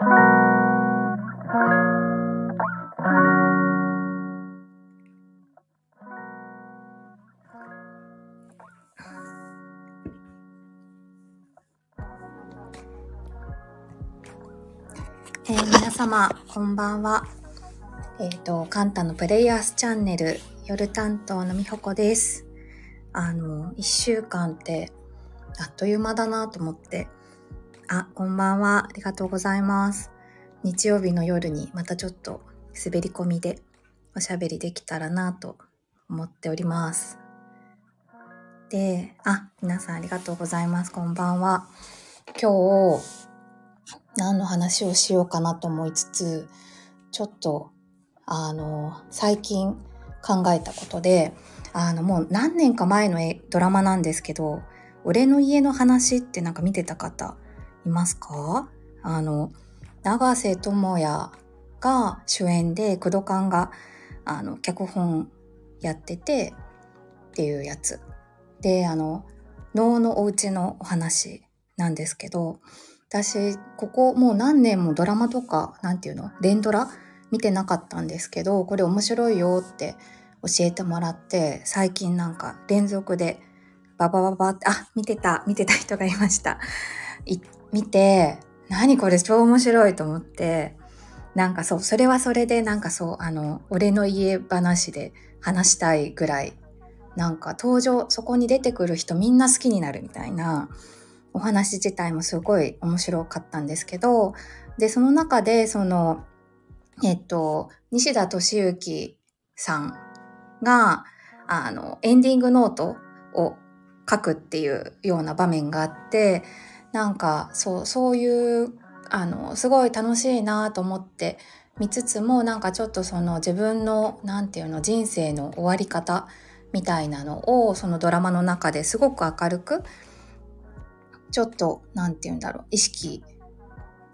えー、皆様、こんばんは。えっ、ー、と、カンタのプレイヤースチャンネル、夜担当のみほこです。あの、一週間ってあっという間だなと思って、あ、こんばんは。ありがとうございます。日曜日の夜にまたちょっと滑り込みでおしゃべりできたらなと思っております。で、あ、皆さんありがとうございます。こんばんは。今日、何の話をしようかなと思いつつ、ちょっと、あの、最近考えたことで、あの、もう何年か前のドラマなんですけど、俺の家の話ってなんか見てた方いますか？あの、長瀬智也が主演で、工藤館が、あの、脚本やってて、っていうやつ。で、あの、能のお家のお話なんですけど、私、ここもう何年もドラマとか、なんていうの？連ドラ？見てなかったんですけど、これ面白いよって教えてもらって、最近なんか連続でババババって、あ、見てた、見てた人がいました。見て、何これ超面白いと思って、なんかそう、それはそれでなんかそう、あの、俺の家話で話したいぐらい、なんか登場、そこに出てくる人みんな好きになるみたいな、お話自体もすごい面白かったんですけど、で、その中で、その、えっと、西田敏行さんが、あの、エンディングノートを書くっていうような場面があって、なんか、そう、そういう、あの、すごい楽しいなと思って見つつも、なんかちょっとその自分の、なんていうの、人生の終わり方みたいなのを、そのドラマの中ですごく明るくちょっと、なんて言うんだろう、意識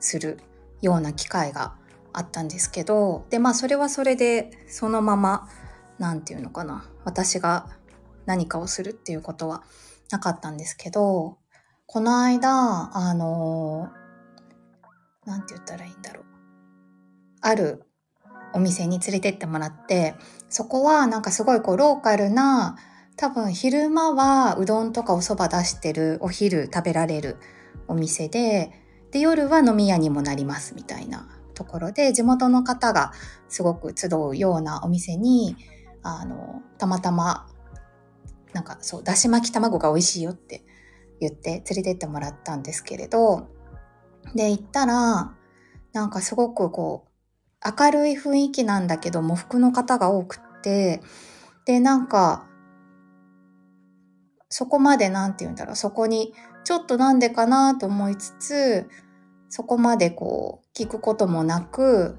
するような機会があったんですけど、で、まあそれはそれでそのまま、なんて言うのかな、私が何かをするっていうことはなかったんですけど、この間、あの、なんて言ったらいいんだろう。あるお店に連れてってもらって、そこはなんかすごいこうローカルな多分昼間はうどんとかお蕎麦出してるお昼食べられるお店で、で夜は飲み屋にもなりますみたいなところで地元の方がすごく集うようなお店にあのたまたまなんかそうだし巻き卵が美味しいよって言って連れてってもらったんですけれどで行ったらなんかすごくこう明るい雰囲気なんだけど喪服の方が多くってでなんかそこまでなんて言うんだろう、そこにちょっとなんでかなと思いつつ、そこまでこう聞くこともなく、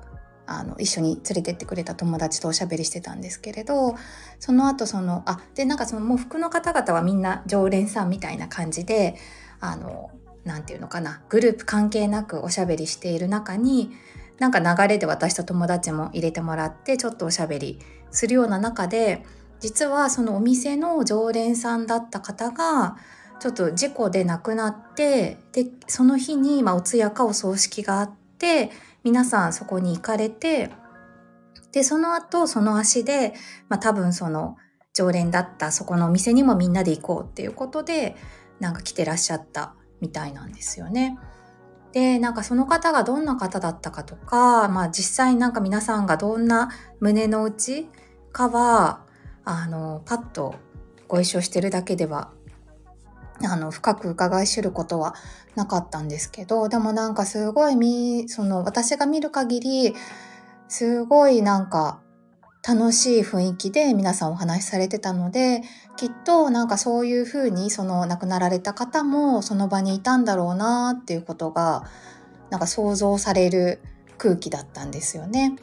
あの、一緒に連れてってくれた友達とおしゃべりしてたんですけれど、その後その、あ、で、なんかそのもう服の方々はみんな常連さんみたいな感じで、あの、なんていうのかな、グループ関係なくおしゃべりしている中に、なんか流れで私と友達も入れてもらって、ちょっとおしゃべりするような中で、実はそのお店の常連さんだった方がちょっと事故で亡くなってでその日に、まあ、お通夜かお葬式があって皆さんそこに行かれてでその後その足で、まあ、多分その常連だったそこのお店にもみんなで行こうっていうことでなんか来てらっしゃったみたいなんですよね。でなんかその方がどんな方だったかとか、まあ、実際なんか皆さんがどんな胸の内かはあのパッとご一緒してるだけではあの深く伺い知ることはなかったんですけどでもなんかすごいみその私が見る限りすごいなんか楽しい雰囲気で皆さんお話しされてたのできっとなんかそういうふうにその亡くなられた方もその場にいたんだろうなっていうことがなんか想像される空気だったんですよね。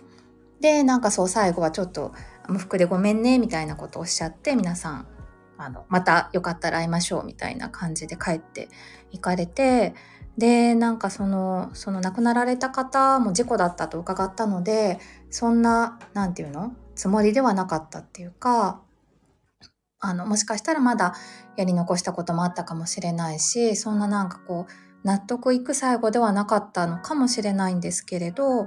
でなんかそう最後はちょっと無服でごめんねみたいなことをおっしゃって皆さんあのまたよかったら会いましょうみたいな感じで帰って行かれてでなんかそのその亡くなられた方も事故だったと伺ったのでそんな何て言うのつもりではなかったっていうかあのもしかしたらまだやり残したこともあったかもしれないしそんななんかこう納得いく最後ではなかったのかもしれないんですけれど、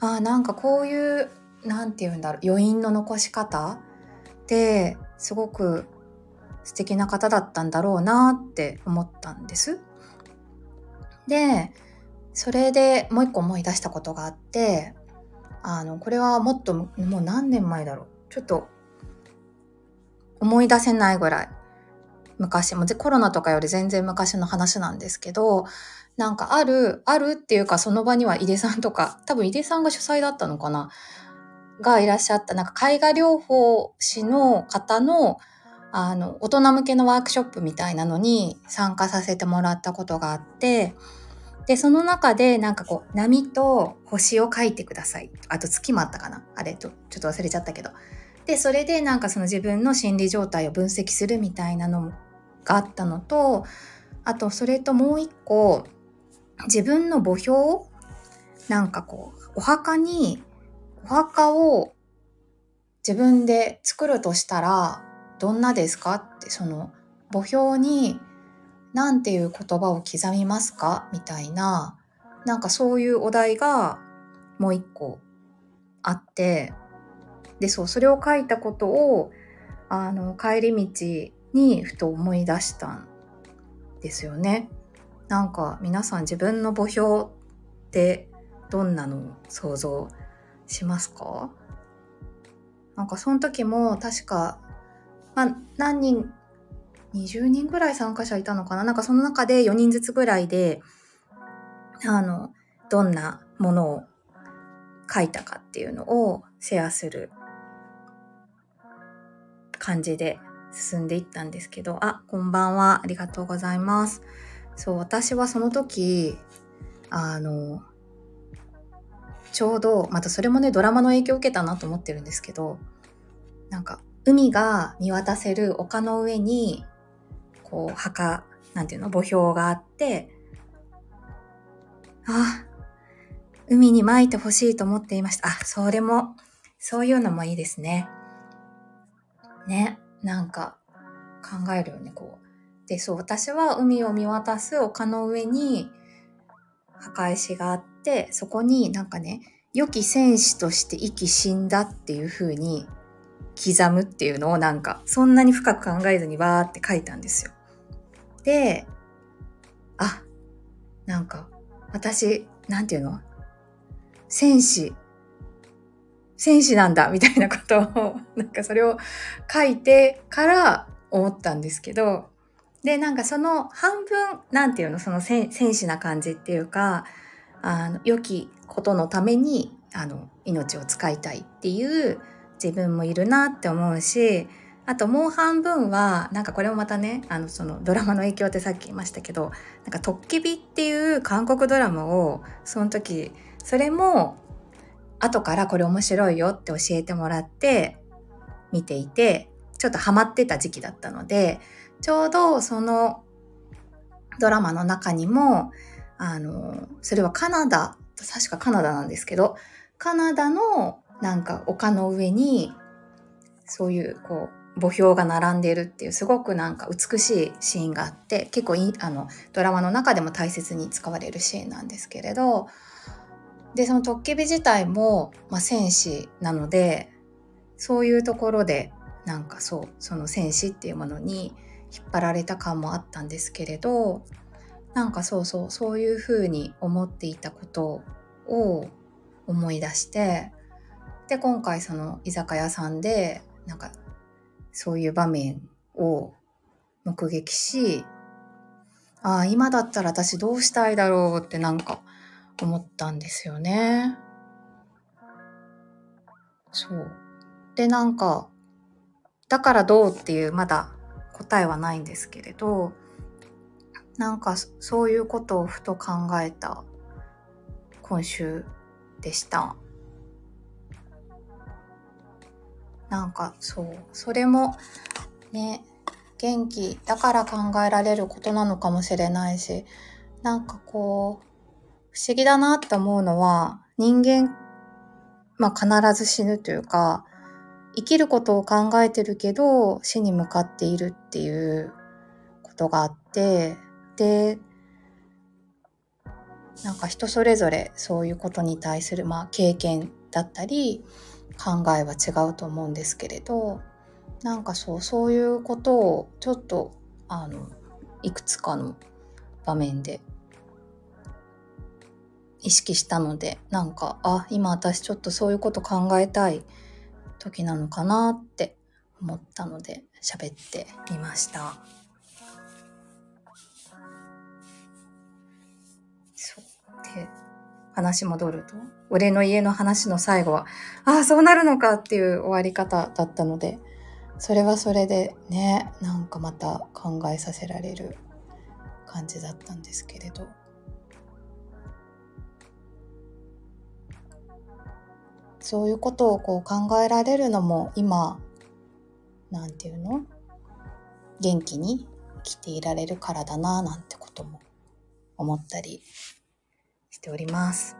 あ、なんかこういう、なんて言うんだろう、余韻の残し方ってすごく素敵な方だったんだろうなって思ったんです。で、それでもう一個思い出したことがあって、あの、これはもっと、もう何年前だろう。ちょっと思い出せないぐらい昔もコロナとかより全然昔の話なんですけどなんかあるあるっていうかその場には井出さんとか多分井出さんが主催だったのかな？がいらっしゃったなんか絵画療法士の方のあの大人向けのワークショップみたいなのに参加させてもらったことがあってでその中でなんかこう波と星を描いてください。あと月もあったかな。あれとちょっと忘れちゃったけど。で、それでなんかその自分の心理状態を分析するみたいなのがあったのと、あとそれともう一個、自分の墓標なんかこう、お墓に、お墓を自分で作るとしたら、どんなですか？って、その、墓標に、何ていう言葉を刻みますか？みたいな、なんかそういうお題がもう一個あって、で、そう、それを書いたことを、あの、帰り道にふと思い出したんですよね。なんか皆さん自分の墓標ってどんなのを想像しますか？なんかその時も確か、まあ何人、20人ぐらい参加者いたのかな？なんかその中で4人ずつぐらいで、あの、どんなものを書いたかっていうのをシェアする感じで進んでいったんですけど、あ、こんばんは。ありがとうございます。そう、私はその時、あの、ちょうど、またそれもね、ドラマの影響を受けたなと思ってるんですけど、なんか、海が見渡せる丘の上に、こう、墓、なんていうの、墓標があって、あ、海に撒いてほしいと思っていました。あ、それも、そういうのもいいですね。ね、なんか考えるよね、こう。で、そう、私は海を見渡す丘の上に墓石があって、そこになんかね、良き戦士として生き死んだっていう風に刻むっていうのをなんか、そんなに深く考えずにわーって書いたんですよ。で、あ、なんか、私、なんていうの？戦士。戦士なんだみたいなことを、なんかそれを書いてから思ったんですけど、で、なんかその半分、なんていうの、その戦士な感じっていうか、あの、良きことのために、あの、命を使いたいっていう自分もいるなって思うし、あともう半分は、なんかこれもまたね、あの、そのドラマの影響ってさっき言いましたけど、なんかトッケビっていう韓国ドラマを、その時、それも後からこれ面白いよって教えてもらって見ていて、ちょっとハマってた時期だったので、ちょうどそのドラマの中にも、あの、それはカナダ、確かカナダなんですけど、カナダのなんか丘の上に、そういうこう、墓標が並んでるっていうすごくなんか美しいシーンがあって結構あのドラマの中でも大切に使われるシーンなんですけれどで、そのトッケビ自体も、まあ、戦士なので、そういうところで、なんかそう、その戦士っていうものに引っ張られた感もあったんですけれど、なんかそうそう、そういうふうに思っていたことを思い出して、で、今回その居酒屋さんで、なんか、そういう場面を目撃し、ああ、今だったら私どうしたいだろうってなんか思ったんですよね。そう。で、なんか、だからどうっていうまだ答えはないんですけれど、なんかそういうことをふと考えた今週でした。なんかそう、それもね、元気だから考えられることなのかもしれないし、なんかこう、不思議だなって思うのは、人間、まあ必ず死ぬというか、生きることを考えてるけど、死に向かっているっていうことがあって、で、なんか人それぞれそういうことに対する、まあ、経験だったり考えは違うと思うんですけれどなんかそうそういうことをちょっとあのいくつかの場面で意識したのでなんかあ今私ちょっとそういうこと考えたい時なのかなって思ったので喋ってみました。話戻ると俺の家の話の最後はああそうなるのかっていう終わり方だったのでそれはそれでねなんかまた考えさせられる感じだったんですけれど。そういうことをこう考えられるのも今なんていうの？元気に生きていられるからだななんてことも思ったりております。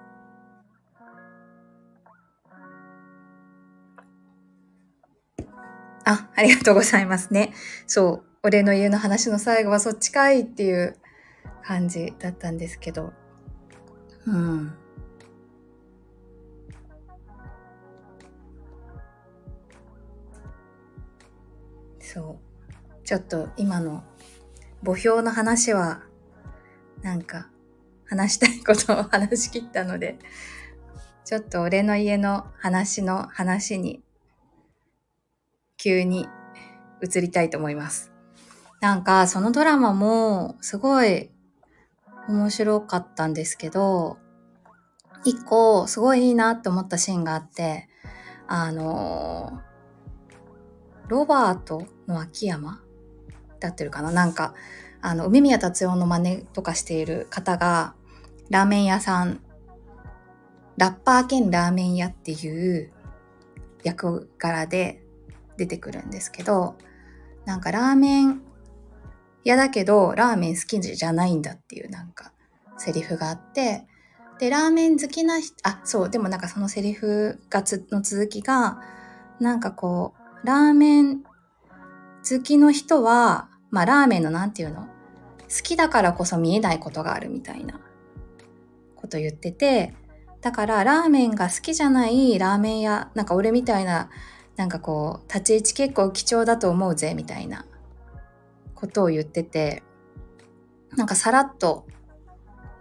あ、ありがとうございますね。そう、俺の家の話の最後はそっちかいっていう感じだったんですけど、うん。そうちょっと今の墓標の話はなんか話したいことを話し切ったのでちょっと俺の家の話の話に急に移りたいと思います。なんかそのドラマもすごい面白かったんですけど、一個すごいいいなって思ったシーンがあって、あのロバートの秋山だってるかな？なんか、あの、梅宮達夫の真似とかしている方が、ラーメン屋さん、ラッパー兼ラーメン屋っていう役柄で出てくるんですけど、なんかラーメン屋だけど、ラーメン好きじゃないんだっていうなんかセリフがあって、で、ラーメン好きな人、あ、そう、でもなんかそのセリフがつ、の続きが、なんかこう、ラーメン好きの人は、まあラーメンのなんていうの好きだからこそ見えないことがあるみたいなこと言ってて、だからラーメンが好きじゃないラーメン屋、なんか俺みたいな、なんかこう、立ち位置結構貴重だと思うぜ、みたいなことを言ってて、なんかさらっと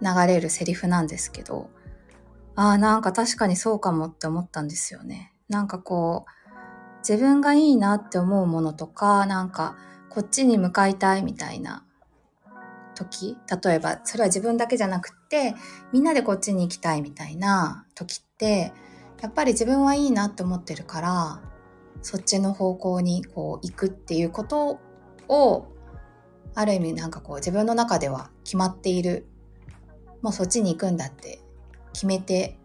流れるセリフなんですけど、ああ、なんか確かにそうかもって思ったんですよね。なんかこう、自分がいいなって思うものとか、なんかこっちに向かいたいみたいな時、例えばそれは自分だけじゃなくってみんなでこっちに行きたいみたいな時ってやっぱり自分はいいなって思ってるからそっちの方向にこう行くっていうことをある意味なんかこう自分の中では決まっている。もうそっちに行くんだって決めて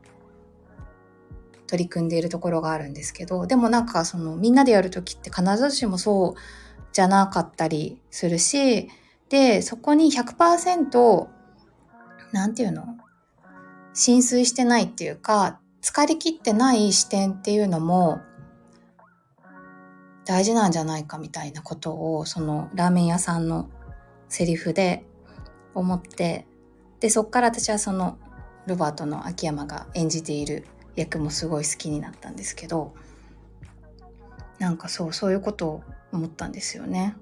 取り組んでいるところがあるんですけど、でもなんかそのみんなでやるときって必ずしもそうじゃなかったりするし、で、そこに100%なんていうの？浸水してないっていうか、疲れきってない視点っていうのも大事なんじゃないかみたいなことを、そのラーメン屋さんのセリフで思って、で、そっから私はそのロバートの秋山が演じている役もすごい好きになったんですけどなんかそうそういうことを思ったんですよね。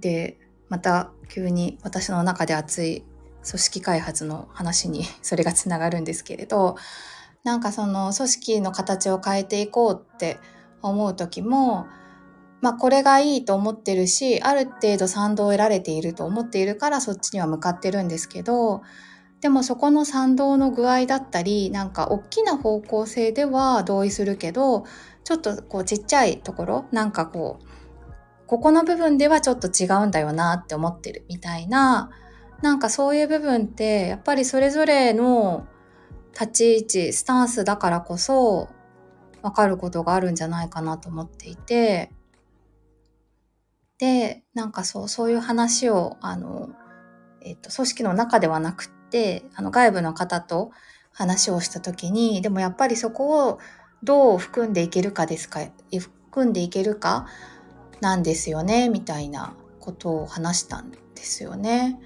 でまた急に私の中で熱い組織開発の話にそれがつながるんですけれどなんかその組織の形を変えていこうって思う時もまあこれがいいと思ってるしある程度賛同を得られていると思っているからそっちには向かってるんですけどでもそこの賛同の具合だったり、なんか大きな方向性では同意するけど、ちょっとこうちっちゃいところ、なんかこう、ここの部分ではちょっと違うんだよなって思ってるみたいな、なんかそういう部分ってやっぱりそれぞれの立ち位置、スタンスだからこそわかることがあるんじゃないかなと思っていて、で、なんかそう、そういう話を、あの、えっと、組織の中ではなくってあの外部の方と話をした時にでもやっぱりそこをどう含んでいけるかですか含んでいけるかなんですよねみたいなことを話したんですよね。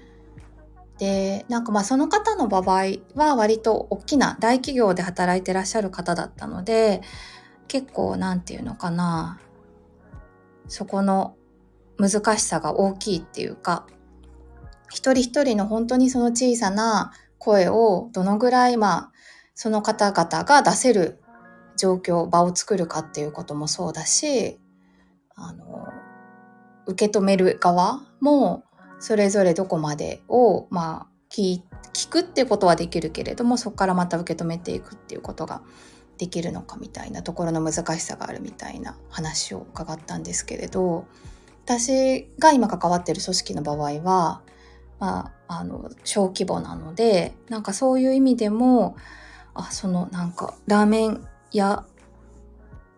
で、なんかまあその方の場合は割と大きな大企業で働いてらっしゃる方だったので、結構なんていうのかな、そこの難しさが大きいっていうか、一人一人の本当にその小さな声をどのぐらいまあその方々が出せる状況、場を作るかっていうこともそうだし、あの、受け止める側もそれぞれどこまでを、まあ、聞くってことはできるけれどもそこからまた受け止めていくっていうことができるのかみたいなところの難しさがあるみたいな話を伺ったんですけれど私が今関わってる組織の場合は、まあ、あの小規模なのでなんかそういう意味でもあそのなんかラーメン屋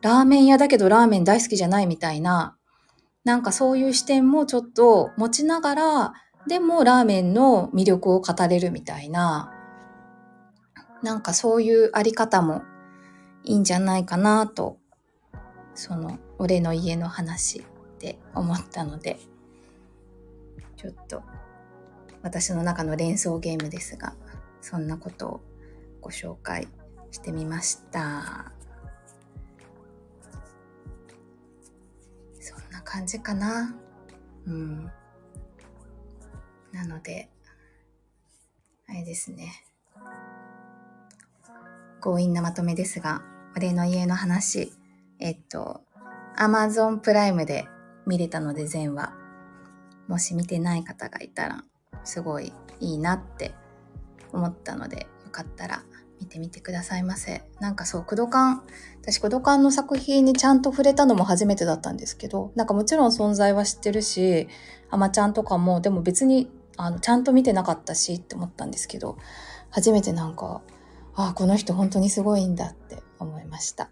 ラーメン屋だけどラーメン大好きじゃないみたいななんかそういう視点もちょっと持ちながら、でもラーメンの魅力を語れるみたいな、なんかそういうあり方もいいんじゃないかなと、その俺の家の話って思ったので、ちょっと私の中の連想ゲームですが、そんなことをご紹介してみました。感じかな。うん。なので、あれですね。強引なまとめですが、俺の家の話、えっと、Amazon プライムで見れたので全話。もし見てない方がいたら、すごいいいなって思ったので、よかったら見てみてくださいませ。なんかそう、クドカン、私クドカンの作品にちゃんと触れたのも初めてだったんですけど、なんかもちろん存在は知ってるし、アマちゃんとかも、でも別に、あの、ちゃんと見てなかったしって思ったんですけど、初めてなんか、ああ、この人本当にすごいんだって思いました。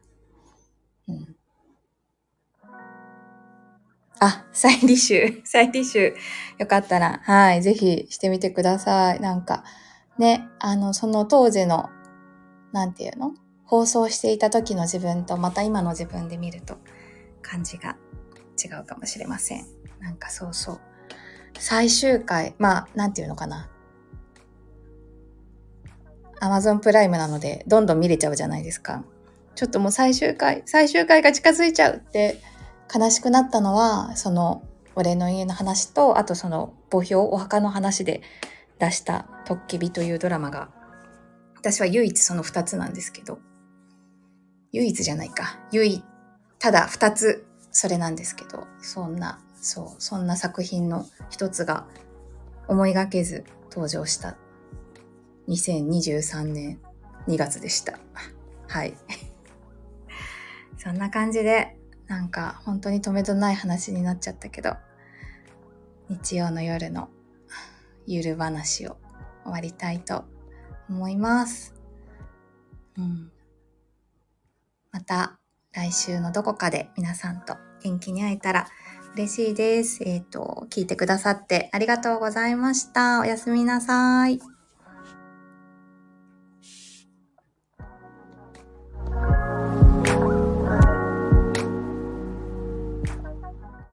うん。あ、再履修、再履修。よかったら、はい、ぜひしてみてください。なんか、ね、あの、その当時のなんていうの？放送していた時の自分とまた今の自分で見ると感じが違うかもしれません。なんかそうそう。最終回、まあ、なんていうのかな。アマゾンプライムなので、どんどん見れちゃうじゃないですか。ちょっともう最終回、最終回が近づいちゃうって悲しくなったのは、その、俺の家の話と、あとその、墓標、お墓の話で出した、トッケビというドラマが私は唯一その二つなんですけど、唯一じゃないか。唯一、ただ二つそれなんですけど、そんな、そう、そんな作品の一つが思いがけず登場した2023年2月でした。はい。そんな感じで、なんか本当に止めどない話になっちゃったけど、日曜の夜のゆる話を終わりたいと思います。うん。また来週のどこかで皆さんと元気に会えたら嬉しいです。えっ、ー、と、聞いてくださってありがとうございました。おやすみなさい。